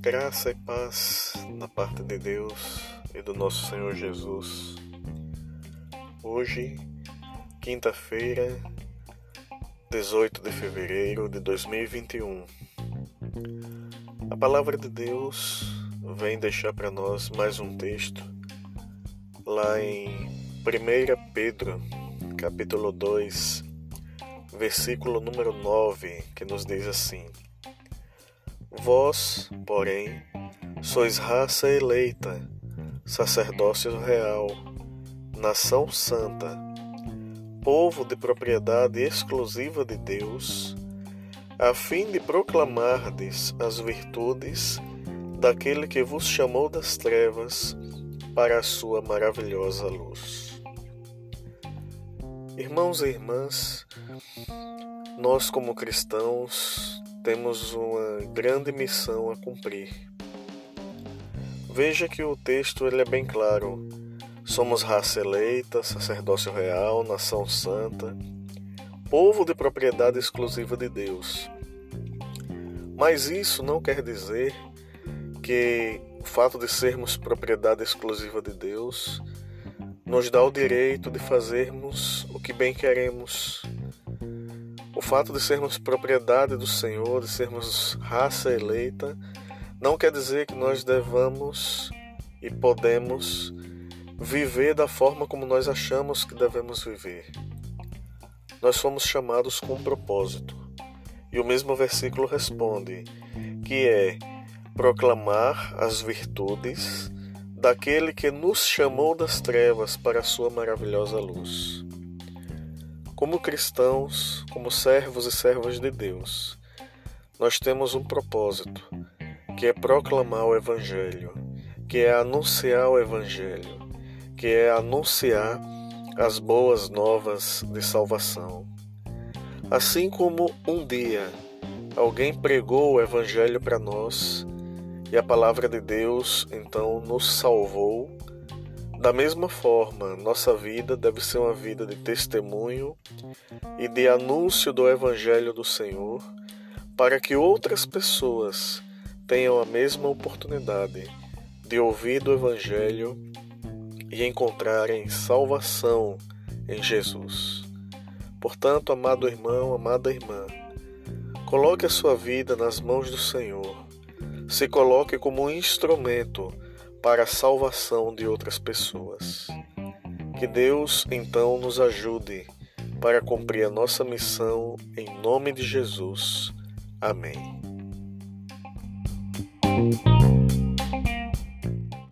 Graça e paz da parte de Deus e do nosso Senhor Jesus. Hoje, quinta-feira, 18 de fevereiro de 2021. A palavra de Deus vem deixar para nós mais um texto lá em 1 Pedro, capítulo 2, versículo número 9, que nos diz assim: Vós, porém, sois raça eleita, sacerdócio real, nação santa, povo de propriedade exclusiva de Deus, a fim de proclamardes as virtudes daquele que vos chamou das trevas para a sua maravilhosa luz. Irmãos e irmãs, nós como cristãos temos uma grande missão a cumprir. Veja que o texto ele é bem claro. Somos raça eleita, sacerdócio real, nação santa, povo de propriedade exclusiva de Deus. Mas isso não quer dizer que o fato de sermos propriedade exclusiva de Deus nos dá o direito de fazermos o que bem queremos, o fato de sermos propriedade do Senhor, de sermos raça eleita, não quer dizer que nós devamos e podemos viver da forma como nós achamos que devemos viver. Nós fomos chamados com um propósito. E o mesmo versículo responde, que é proclamar as virtudes daquele que nos chamou das trevas para a sua maravilhosa luz. Como cristãos, como servos e servas de Deus, nós temos um propósito, que é proclamar o Evangelho, que é anunciar o Evangelho, que é anunciar as boas novas de salvação. Assim como um dia alguém pregou o Evangelho para nós e a palavra de Deus então nos salvou da mesma forma, nossa vida deve ser uma vida de testemunho e de anúncio do Evangelho do Senhor, para que outras pessoas tenham a mesma oportunidade de ouvir do Evangelho e encontrarem salvação em Jesus. Portanto, amado irmão, amada irmã, coloque a sua vida nas mãos do Senhor. Se coloque como um instrumento para a salvação de outras pessoas. Que Deus então nos ajude para cumprir a nossa missão em nome de Jesus. Amém.